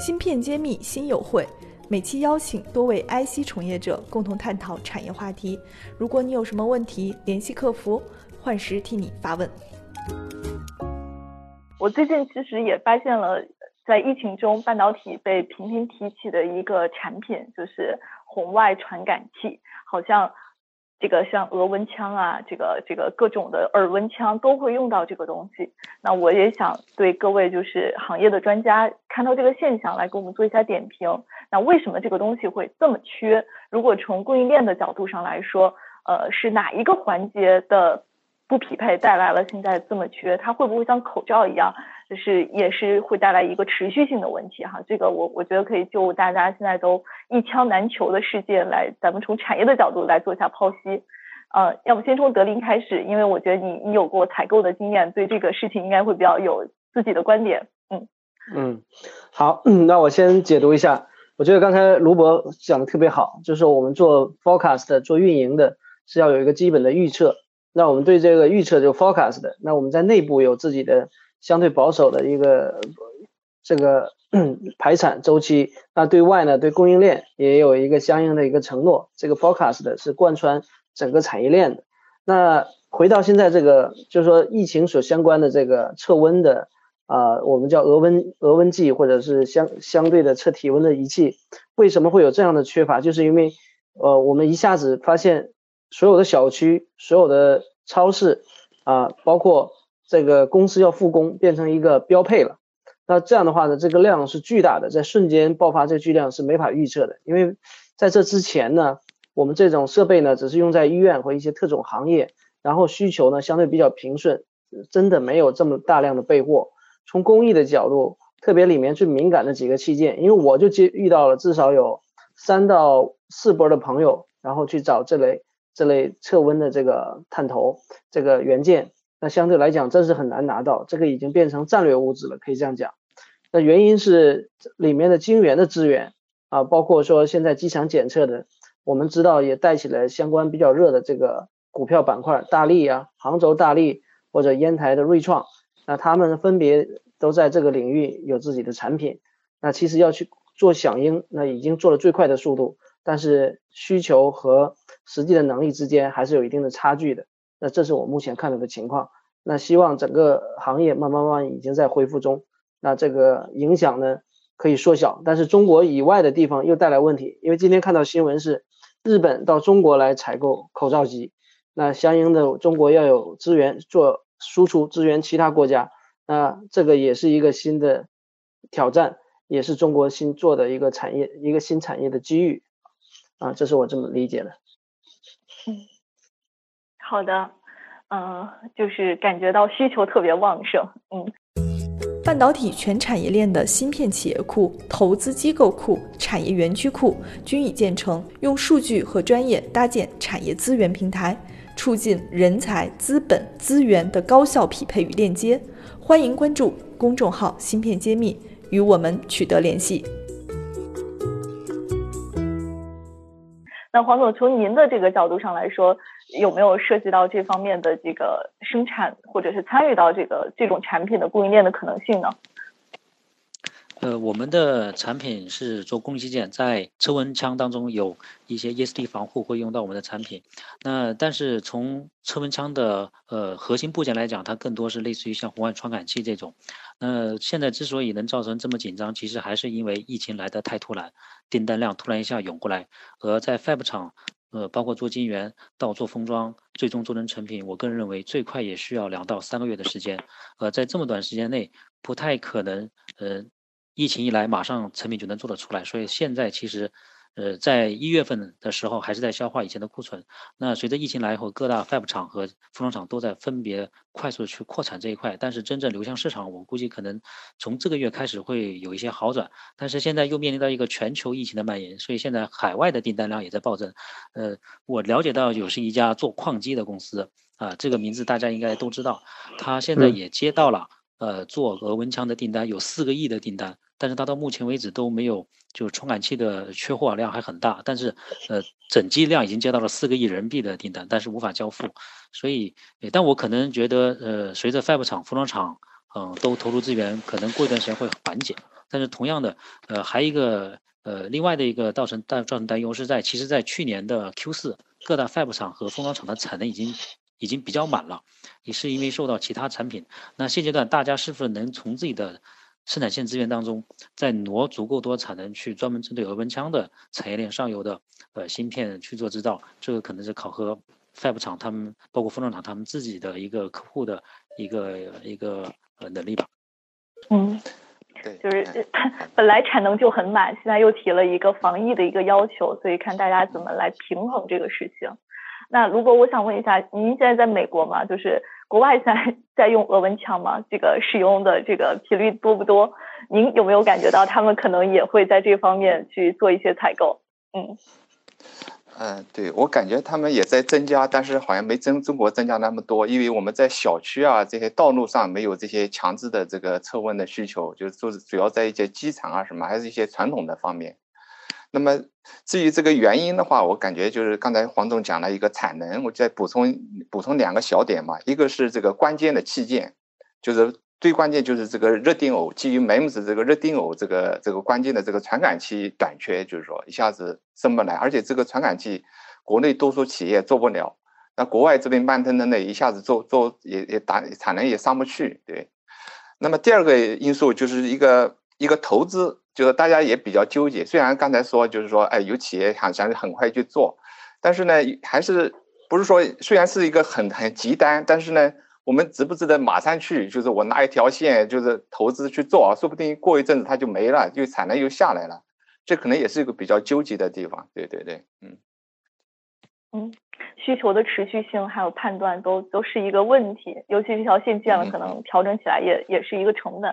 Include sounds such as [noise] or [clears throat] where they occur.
芯片揭秘新友会，每期邀请多位 IC 从业者共同探讨产业话题。如果你有什么问题，联系客服，幻时替你发问。我最近其实也发现了，在疫情中半导体被频频提起的一个产品，就是红外传感器，好像。这个像额温枪啊，这个这个各种的耳温枪都会用到这个东西。那我也想对各位就是行业的专家看到这个现象来给我们做一下点评。那为什么这个东西会这么缺？如果从供应链的角度上来说，呃，是哪一个环节的？不匹配带来了现在这么缺，它会不会像口罩一样，就是也是会带来一个持续性的问题哈？这个我我觉得可以就大家现在都一枪难求的世界来，咱们从产业的角度来做一下剖析。呃，要不先从德林开始，因为我觉得你你有过采购的经验，对这个事情应该会比较有自己的观点。嗯嗯，好，那我先解读一下。我觉得刚才卢博讲的特别好，就是我们做 forecast 做运营的是要有一个基本的预测。那我们对这个预测就 forecast，那我们在内部有自己的相对保守的一个这个 [clears throat] 排产周期，那对外呢，对供应链也有一个相应的一个承诺，这个 forecast 是贯穿整个产业链的。那回到现在这个，就是说疫情所相关的这个测温的啊，我们叫额温额温计或者是相相对的测体温的仪器，为什么会有这样的缺乏？就是因为呃，我们一下子发现。所有的小区、所有的超市啊，包括这个公司要复工，变成一个标配了。那这样的话呢，这个量是巨大的，在瞬间爆发这巨量是没法预测的。因为在这之前呢，我们这种设备呢，只是用在医院和一些特种行业，然后需求呢相对比较平顺，真的没有这么大量的备货。从工艺的角度，特别里面最敏感的几个器件，因为我就接遇到了至少有三到四波的朋友，然后去找这类。这类测温的这个探头，这个元件，那相对来讲真是很难拿到，这个已经变成战略物资了，可以这样讲。那原因是里面的晶圆的资源啊，包括说现在机场检测的，我们知道也带起了相关比较热的这个股票板块，大力啊，杭州大力或者烟台的锐创，那他们分别都在这个领域有自己的产品。那其实要去做响应，那已经做了最快的速度，但是需求和实际的能力之间还是有一定的差距的，那这是我目前看到的情况。那希望整个行业慢慢慢已经在恢复中，那这个影响呢可以缩小。但是中国以外的地方又带来问题，因为今天看到新闻是日本到中国来采购口罩机，那相应的中国要有资源做输出支援其他国家，那这个也是一个新的挑战，也是中国新做的一个产业一个新产业的机遇啊，这是我这么理解的。嗯，好的，嗯，就是感觉到需求特别旺盛，嗯。半导体全产业链的芯片企业库、投资机构库、产业园区库均已建成，用数据和专业搭建产业资源平台，促进人才、资本、资源的高效匹配与链接。欢迎关注公众号“芯片揭秘”，与我们取得联系。那黄总，从您的这个角度上来说，有没有涉及到这方面的这个生产，或者是参与到这个这种产品的供应链的可能性呢？呃，我们的产品是做功率器件，在车温枪当中有一些 ESD 防护会用到我们的产品。那但是从车温枪的呃核心部件来讲，它更多是类似于像红外传感器这种。那现在之所以能造成这么紧张，其实还是因为疫情来得太突然，订单量突然一下涌过来。而在 Fab 厂，呃，包括做晶圆到做封装，最终做成成品，我个人认为最快也需要两到三个月的时间。呃，在这么短时间内，不太可能，呃。疫情一来，马上成品就能做得出来，所以现在其实，呃，在一月份的时候还是在消化以前的库存。那随着疫情来以后，各大 Fab 厂和服装厂都在分别快速去扩产这一块。但是真正流向市场，我估计可能从这个月开始会有一些好转。但是现在又面临到一个全球疫情的蔓延，所以现在海外的订单量也在暴增。呃，我了解到有是一家做矿机的公司啊，这个名字大家应该都知道，他现在也接到了呃做额温枪的订单，有四个亿的订单。但是它到目前为止都没有，就是传感器的缺货量还很大，但是呃整机量已经接到了四个亿人民币的订单，但是无法交付，所以，但我可能觉得呃随着 Fab 厂、服装厂嗯，都投入资源，可能过一段时间会缓解。但是同样的，呃，还有一个呃，另外的一个造成造造成担忧是在，其实，在去年的 Q 四，各大 Fab 厂和封装厂的产能已经已经比较满了，也是因为受到其他产品。那现阶段大家是否能从自己的生产线资源当中再挪足够多产能去专门针对额温枪的产业链上游的呃芯片去做制造？这个可能是考核 Fab 厂他们包括封装厂他们自己的一个客户的一个一个呃能力吧。嗯。对，就是 [laughs] 本来产能就很满，现在又提了一个防疫的一个要求，所以看大家怎么来平衡这个事情。那如果我想问一下，您现在在美国吗？就是国外在在用额温枪吗？这个使用的这个频率多不多？您有没有感觉到他们可能也会在这方面去做一些采购？嗯。嗯，对我感觉他们也在增加，但是好像没增中国增加那么多，因为我们在小区啊这些道路上没有这些强制的这个测温的需求，就是就是主要在一些机场啊什么，还是一些传统的方面。那么至于这个原因的话，我感觉就是刚才黄总讲了一个产能，我再补充补充两个小点嘛，一个是这个关键的器件，就是。最关键就是这个热定偶，基于 MEMS 这个热定偶这个这个关键的这个传感器短缺，就是说一下子升不来，而且这个传感器国内多数企业做不了，那国外这边慢腾腾的，一下子做做也也打产能也上不去，对。那么第二个因素就是一个一个投资，就是大家也比较纠结。虽然刚才说就是说，哎，有企业想想很快去做，但是呢，还是不是说虽然是一个很很急单，但是呢。我们值不值得马上去？就是我拿一条线，就是投资去做啊，说不定过一阵子它就没了，就产能又下来了，这可能也是一个比较纠结的地方。对对对，嗯嗯，需求的持续性还有判断都都是一个问题，尤其这条线建了，可能调整起来也也是一个成本。